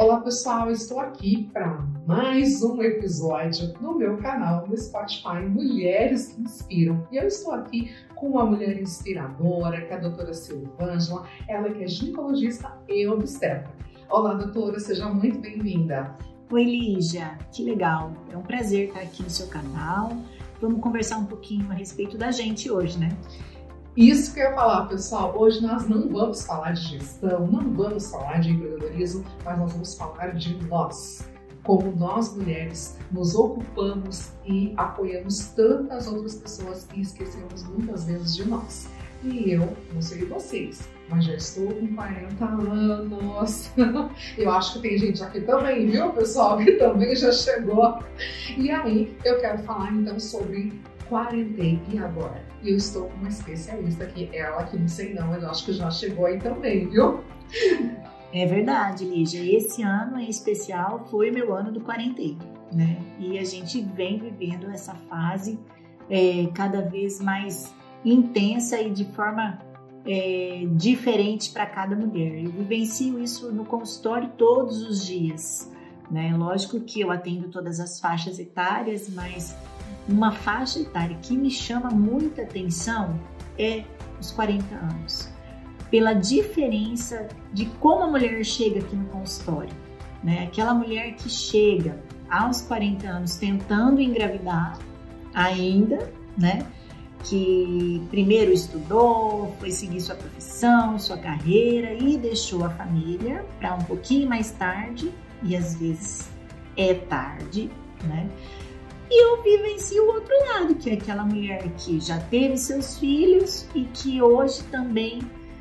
Olá pessoal, estou aqui para mais um episódio no meu canal no Spotify Mulheres que Inspiram. E eu estou aqui com uma mulher inspiradora, que é a doutora Silvângela, ela que é ginecologista e obstetra. Olá doutora, seja muito bem-vinda. Oi Lígia, que legal, é um prazer estar aqui no seu canal. Vamos conversar um pouquinho a respeito da gente hoje, né? Isso que eu ia falar, pessoal. Hoje nós não vamos falar de gestão, não vamos falar de empreendedorismo, mas nós vamos falar de nós. Como nós mulheres nos ocupamos e apoiamos tantas outras pessoas e esquecemos muitas vezes de nós. E eu, não sei vocês, mas já estou com 40 anos. Eu acho que tem gente aqui também, viu, pessoal, que também já chegou. E aí, eu quero falar então sobre quarentei e agora? E eu estou com uma especialista aqui, ela que não sei não, mas acho que já chegou aí também, viu? É verdade, Lígia. Esse ano em especial foi meu ano do quarentei, né? E a gente vem vivendo essa fase é, cada vez mais intensa e de forma é, diferente para cada mulher. Eu vivencio isso no consultório todos os dias. Né? Lógico que eu atendo todas as faixas etárias, mas uma faixa etária que me chama muita atenção é os 40 anos, pela diferença de como a mulher chega aqui no consultório. Né? Aquela mulher que chega aos 40 anos tentando engravidar ainda, né? que primeiro estudou, foi seguir sua profissão, sua carreira e deixou a família para um pouquinho mais tarde, e às vezes é tarde, né? E eu vivencio o outro lado, que é aquela mulher que já teve seus filhos e que hoje também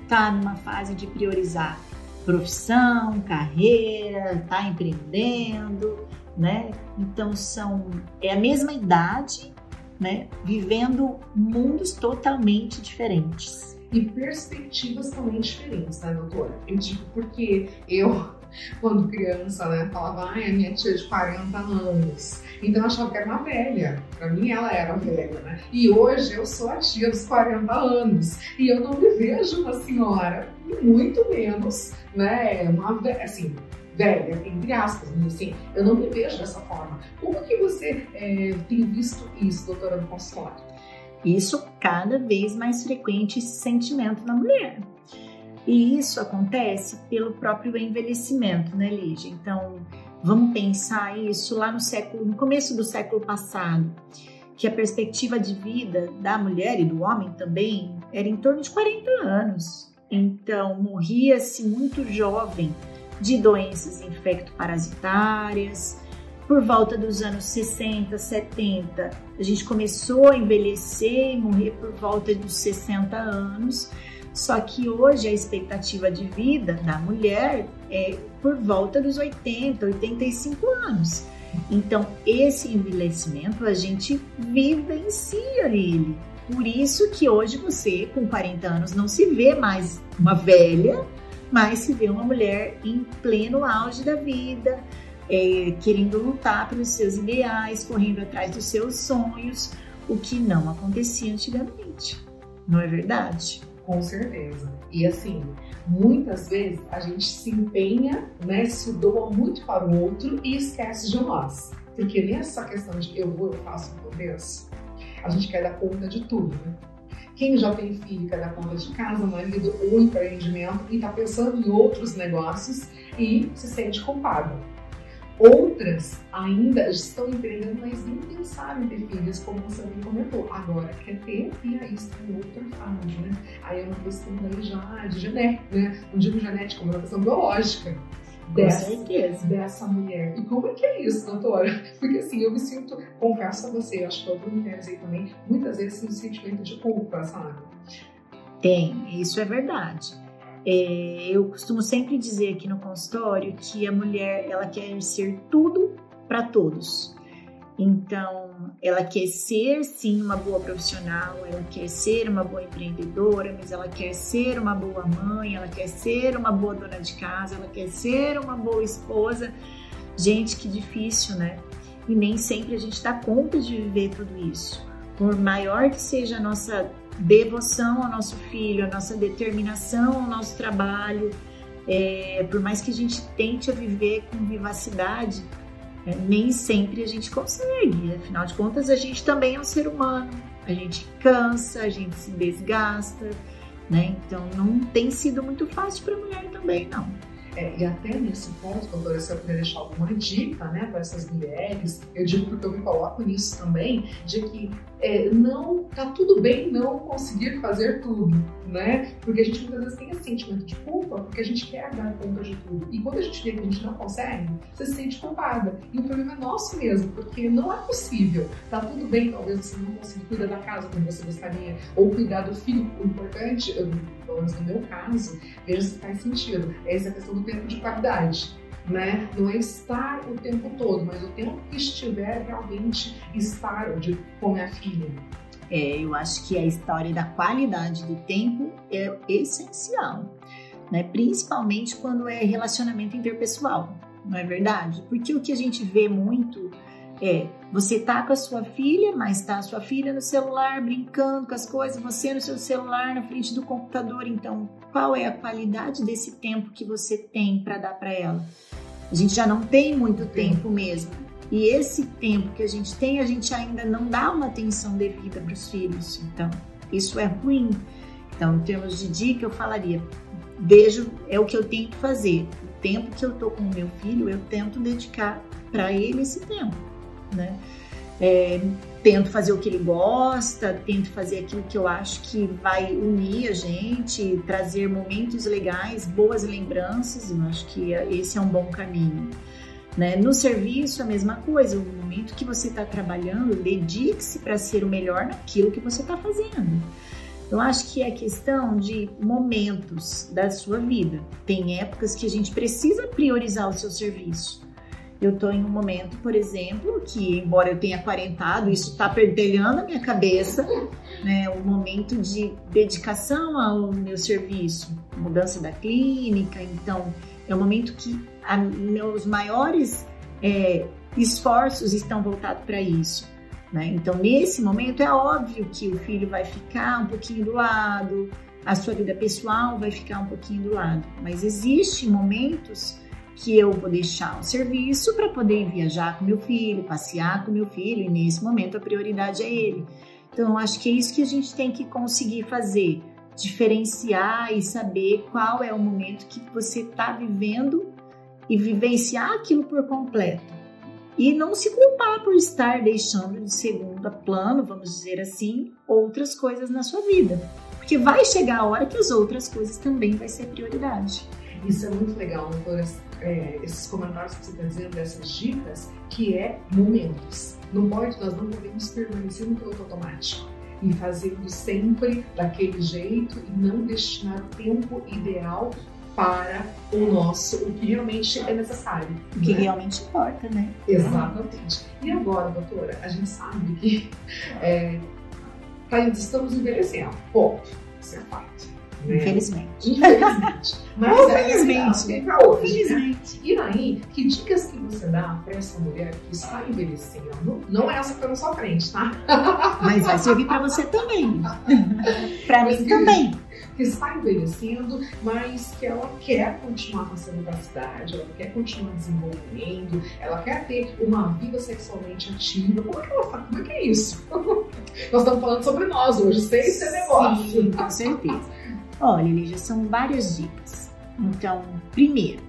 está numa fase de priorizar profissão, carreira, está empreendendo, né? Então são é a mesma idade, né? Vivendo mundos totalmente diferentes e perspectivas também diferentes, né, doutora? Eu digo porque eu quando criança, né? Falava, ai, a minha tia de 40 anos. Então eu achava que era uma velha. Pra mim ela era velha, né? E hoje eu sou a tia dos 40 anos. E eu não me vejo uma senhora, muito menos, né? Uma assim, velha, entre aspas, mas assim, eu não me vejo dessa forma. Como que você é, tem visto isso, doutora, no consultório? Isso cada vez mais frequente esse sentimento na mulher. E isso acontece pelo próprio envelhecimento, né, Lígia? Então, vamos pensar isso lá no século, no começo do século passado, que a perspectiva de vida da mulher e do homem também era em torno de 40 anos. Então, morria-se muito jovem de doenças infecto-parasitárias. Por volta dos anos 60, 70, a gente começou a envelhecer e morrer por volta dos 60 anos. Só que hoje a expectativa de vida da mulher é por volta dos 80, 85 anos. Então, esse envelhecimento a gente vivencia ele. Por isso que hoje você, com 40 anos, não se vê mais uma velha, mas se vê uma mulher em pleno auge da vida, é, querendo lutar pelos seus ideais, correndo atrás dos seus sonhos, o que não acontecia antigamente. Não é verdade? Com certeza. E assim, muitas vezes a gente se empenha, né, se doa muito para o outro e esquece de nós. Porque nessa questão de eu vou, eu faço, eu desço, a gente quer dar conta de tudo, né? Quem já tem filho quer dar conta de casa, marido ou empreendimento e está pensando em outros negócios e se sente culpado. Outras ainda estão empreendendo, mas nem pensaram em ter filhos, como você bem comentou. Agora quer ter e aí está em outra fase, né? Aí é uma questão daí já de genética, né? Não digo genética, mas é uma questão biológica. Dessa, dessa mulher. E como é que é isso, doutora? Porque assim, eu me sinto, confesso a você, acho que outras mulheres aí também, muitas vezes tem um sentimento de culpa, sabe? Tem, isso é verdade. É, eu costumo sempre dizer aqui no consultório que a mulher ela quer ser tudo para todos. Então, ela quer ser sim uma boa profissional, ela quer ser uma boa empreendedora, mas ela quer ser uma boa mãe, ela quer ser uma boa dona de casa, ela quer ser uma boa esposa. Gente, que difícil, né? E nem sempre a gente dá conta de viver tudo isso. Por maior que seja a nossa devoção ao nosso filho, a nossa determinação ao nosso trabalho, é, por mais que a gente tente a viver com vivacidade, é, nem sempre a gente consegue. Afinal de contas, a gente também é um ser humano. A gente cansa, a gente se desgasta, né? Então não tem sido muito fácil para a mulher também, não. É, e até nesse ponto, doutora, se eu puder deixar alguma dica né, para essas mulheres, eu digo porque eu me coloco nisso também, de que é, não tá tudo bem não conseguir fazer tudo, né? Porque a gente muitas vezes tem esse sentimento de culpa porque a gente quer dar conta de tudo. E quando a gente vê que a gente não consegue, você se sente culpada. E o problema é nosso mesmo, porque não é possível. Tá tudo bem, talvez você não consiga cuidar da casa como você gostaria, ou cuidar do filho. O importante, menos no meu caso, veja se faz sentido. É essa questão do tempo de qualidade né? Não é estar o tempo todo, mas o tempo que estiver realmente estar de, com minha filha. É, eu acho que a história da qualidade do tempo é essencial, né? Principalmente quando é relacionamento interpessoal, não é verdade? Porque o que a gente vê muito é você tá com a sua filha, mas tá a sua filha no celular brincando com as coisas, você no seu celular na frente do computador. Então, qual é a qualidade desse tempo que você tem para dar para ela? A gente já não tem muito tempo mesmo. E esse tempo que a gente tem, a gente ainda não dá uma atenção devida para os filhos. Então, isso é ruim. Então, em termos de dica, eu falaria: vejo, é o que eu tenho que fazer. O tempo que eu tô com o meu filho, eu tento dedicar para ele esse tempo, né? É, tento fazer o que ele gosta, tento fazer aquilo que eu acho que vai unir a gente, trazer momentos legais, boas lembranças, eu acho que esse é um bom caminho. Né? No serviço, a mesma coisa, o momento que você está trabalhando, dedique-se para ser o melhor naquilo que você está fazendo. Eu acho que é questão de momentos da sua vida. Tem épocas que a gente precisa priorizar o seu serviço. Eu estou em um momento, por exemplo, que embora eu tenha quarentado, isso está perdelhando a minha cabeça, né? O momento de dedicação ao meu serviço, mudança da clínica, então é um momento que a, meus maiores é, esforços estão voltados para isso. Né? Então, nesse momento, é óbvio que o filho vai ficar um pouquinho do lado, a sua vida pessoal vai ficar um pouquinho do lado, mas existem momentos que eu vou deixar o serviço para poder viajar com meu filho, passear com meu filho, e nesse momento a prioridade é ele. Então, acho que é isso que a gente tem que conseguir fazer, diferenciar e saber qual é o momento que você está vivendo e vivenciar aquilo por completo. E não se culpar por estar deixando de segundo plano, vamos dizer assim, outras coisas na sua vida. Porque vai chegar a hora que as outras coisas também vai ser prioridade. Isso é muito legal, doutora é, esses comentários que você está dizendo, dessas dicas, que é momentos. Não pode, nós não podemos permanecer no piloto automático e fazendo sempre daquele jeito e não destinar o tempo ideal para o nosso, o que realmente é necessário. O que né? realmente importa, né? Exatamente. E agora, doutora, a gente sabe que é, tá, estamos envelhecendo. Ponto. Isso é fato. Né? Infelizmente. Infelizmente. Mas Infelizmente. É, pra hoje, Infelizmente. E aí, que dicas que você dá para essa mulher que está envelhecendo? Não é essa que tá na sua frente, tá? Mas vai servir para você também. para mim também. Que está envelhecendo, mas que ela quer continuar com essa vivacidade, ela quer continuar desenvolvendo, ela quer ter uma vida sexualmente ativa. Como é que ela faz? Como é que é isso? nós estamos falando sobre nós hoje, sem esse negócio. Sim, com certeza. Olha, Lígia, são várias dicas. Então, primeiro,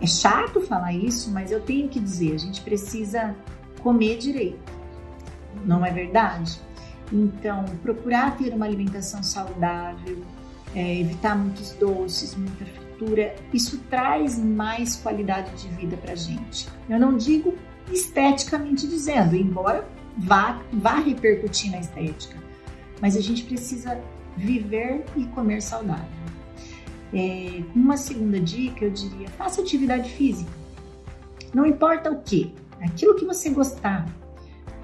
é chato falar isso, mas eu tenho que dizer, a gente precisa comer direito. Não é verdade? Então, procurar ter uma alimentação saudável, é, evitar muitos doces, muita fritura, isso traz mais qualidade de vida para gente. Eu não digo esteticamente dizendo, embora vá, vá repercutir na estética, mas a gente precisa viver e comer saudável. É, uma segunda dica, eu diria, faça atividade física. Não importa o que, aquilo que você gostar,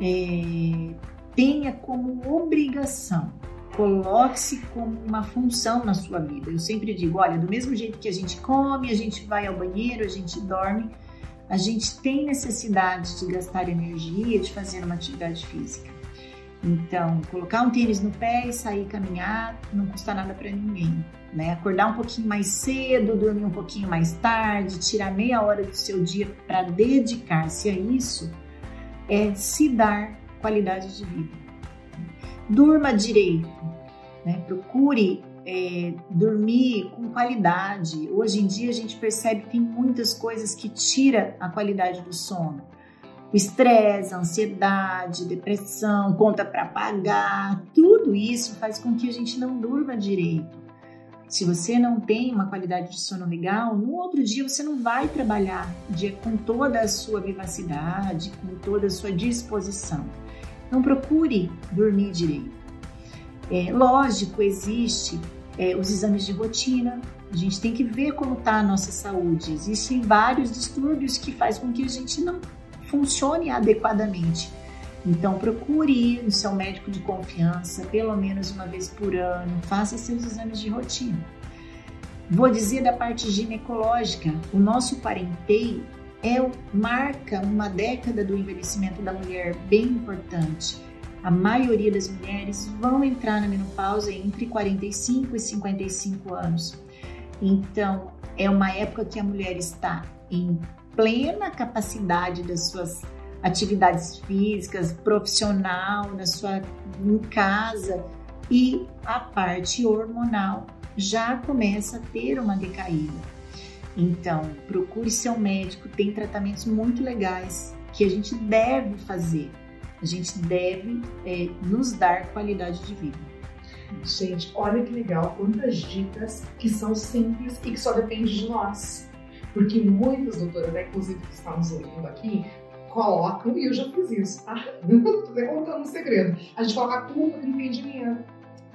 é, tenha como obrigação, coloque-se como uma função na sua vida. Eu sempre digo, olha, do mesmo jeito que a gente come, a gente vai ao banheiro, a gente dorme, a gente tem necessidade de gastar energia, de fazer uma atividade física. Então, colocar um tênis no pé e sair caminhar não custa nada para ninguém. né? Acordar um pouquinho mais cedo, dormir um pouquinho mais tarde, tirar meia hora do seu dia para dedicar-se a isso, é se dar qualidade de vida. Durma direito, né? Procure é, dormir com qualidade. Hoje em dia a gente percebe que tem muitas coisas que tira a qualidade do sono. O estresse, a ansiedade, depressão, conta para pagar, tudo isso faz com que a gente não durma direito. Se você não tem uma qualidade de sono legal, no outro dia você não vai trabalhar dia com toda a sua vivacidade, com toda a sua disposição. Não procure dormir direito. É, lógico, existe é, os exames de rotina. A gente tem que ver como está a nossa saúde. Existem vários distúrbios que fazem com que a gente não funcione adequadamente. Então, procure ir no seu médico de confiança pelo menos uma vez por ano, faça seus exames de rotina. Vou dizer da parte ginecológica, o nosso parenteio é, marca uma década do envelhecimento da mulher bem importante. A maioria das mulheres vão entrar na menopausa entre 45 e 55 anos. Então, é uma época que a mulher está em plena capacidade das suas atividades físicas, profissional, na sua em casa e a parte hormonal já começa a ter uma decaída. Então, procure seu médico, tem tratamentos muito legais que a gente deve fazer. A gente deve é, nos dar qualidade de vida. Gente, olha que legal, quantas dicas que são simples e que só dependem de nós. Porque muitas doutoras, né, inclusive que estão nos ouvindo aqui, colocam, e eu já fiz isso, tá? Tô até contando um segredo. A gente coloca a culpa do impedimento.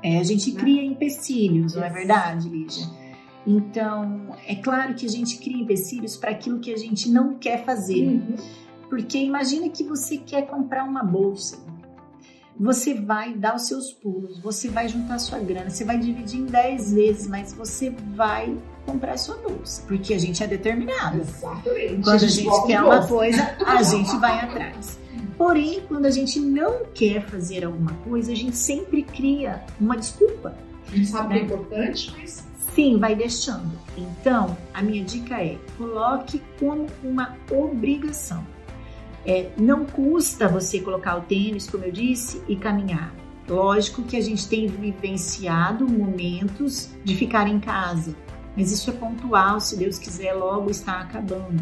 É, a gente né? cria empecilhos, não é verdade, Lígia? Então, é claro que a gente cria empecilhos para aquilo que a gente não quer fazer. Uhum. Porque imagina que você quer comprar uma bolsa. Você vai dar os seus pulos, você vai juntar sua grana, você vai dividir em 10 vezes, mas você vai comprar sua bolsa, porque a gente é determinado. Exatamente. Quando a gente, a gente quer uma coisa, a gente vai atrás. Porém, quando a gente não quer fazer alguma coisa, a gente sempre cria uma desculpa. A gente sabe né? que é importante, mas. Sim, vai deixando. Então, a minha dica é: coloque como uma obrigação. É, não custa você colocar o tênis, como eu disse, e caminhar. Lógico que a gente tem vivenciado momentos de ficar em casa, mas isso é pontual, se Deus quiser, logo está acabando,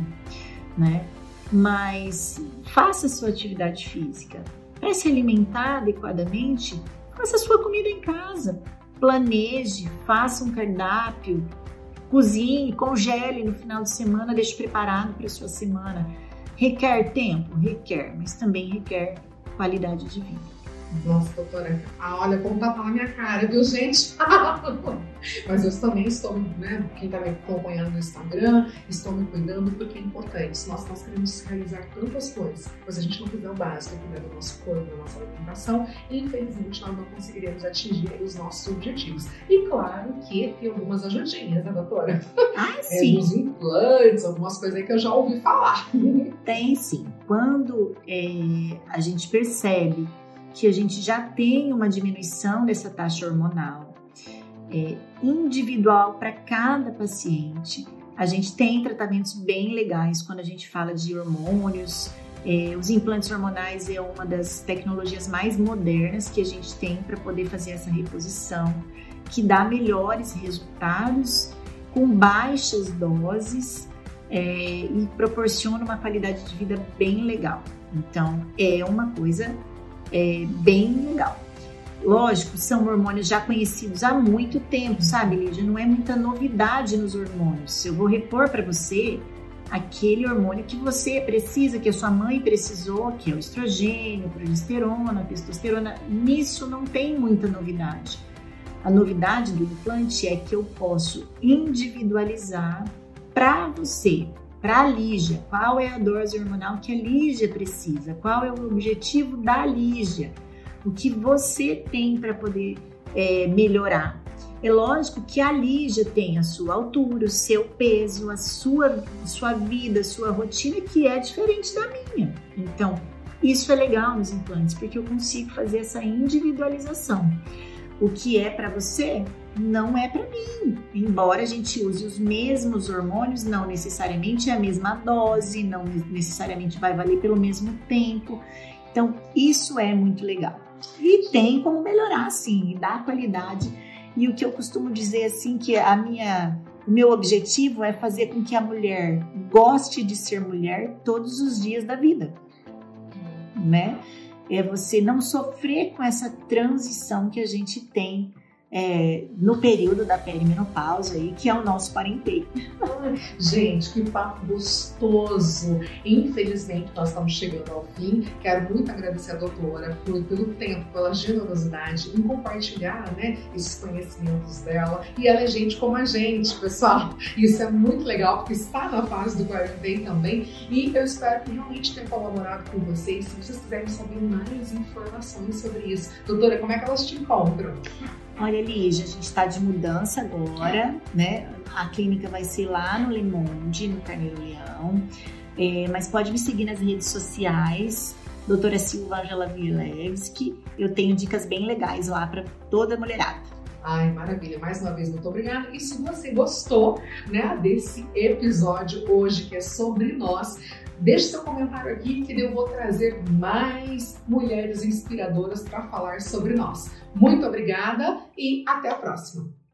né? Mas faça sua atividade física. Para se alimentar adequadamente, faça sua comida em casa. Planeje, faça um cardápio, cozinhe, congele no final de semana, deixe preparado para a sua semana. Requer tempo? Requer, mas também requer qualidade de vida. Nossa, doutora, ah, olha, como tapa na minha cara, viu, gente? Mas eu também estou, né? Quem está me acompanhando no Instagram, estou me cuidando porque é importante. Nós, nós queremos realizar tantas coisas, mas a gente não fizer o básico, cuidar do nosso corpo, da nossa alimentação, e infelizmente nós não conseguiremos atingir os nossos objetivos. E claro que tem algumas ajudinhas, né, doutora? Ah, sim. É, uns implantes, algumas coisas aí que eu já ouvi falar. Tem sim. Quando é, a gente percebe que a gente já tem uma diminuição dessa taxa hormonal é, individual para cada paciente. A gente tem tratamentos bem legais quando a gente fala de hormônios. É, os implantes hormonais é uma das tecnologias mais modernas que a gente tem para poder fazer essa reposição, que dá melhores resultados com baixas doses é, e proporciona uma qualidade de vida bem legal. Então, é uma coisa é, bem legal. Lógico, são hormônios já conhecidos há muito tempo, sabe, Lídia? Não é muita novidade nos hormônios. Eu vou repor para você aquele hormônio que você precisa, que a sua mãe precisou, que é o estrogênio, progesterona, testosterona. Nisso não tem muita novidade. A novidade do implante é que eu posso individualizar para você, para a Lígia, qual é a dose hormonal que a Lígia precisa, qual é o objetivo da Lígia, o que você tem para poder é, melhorar. É lógico que a Lígia tem a sua altura, o seu peso, a sua, sua vida, a sua rotina, que é diferente da minha. Então, isso é legal nos implantes, porque eu consigo fazer essa individualização. O que é para você não é para mim. Embora a gente use os mesmos hormônios, não necessariamente a mesma dose, não necessariamente vai valer pelo mesmo tempo. Então, isso é muito legal. E tem como melhorar, sim, dar qualidade. E o que eu costumo dizer, assim, que a minha, o meu objetivo é fazer com que a mulher goste de ser mulher todos os dias da vida, né? É você não sofrer com essa transição que a gente tem é, no período da perimenopausa aí, que é o nosso parenteio. Gente, que papo gostoso! Infelizmente, nós estamos chegando ao fim. Quero muito agradecer a doutora por, pelo tempo, pela generosidade em compartilhar né, esses conhecimentos dela. E ela é gente como a gente, pessoal. Isso é muito legal, porque está na fase do quarentena também. E eu espero que realmente tenha colaborado com vocês. Se vocês quiserem saber mais informações sobre isso, doutora, como é que elas te encontram? Olha, Lígia, a gente está de mudança agora, né? A clínica vai ser lá no Le Monde, no Carneiro Leão. É, mas pode me seguir nas redes sociais, doutora Silva Angela Vilevski. Eu tenho dicas bem legais lá para toda a mulherada. Ai, maravilha. Mais uma vez, muito obrigada. E se você gostou né, desse episódio hoje, que é sobre nós, Deixe seu comentário aqui que eu vou trazer mais mulheres inspiradoras para falar sobre nós. Muito obrigada e até a próxima!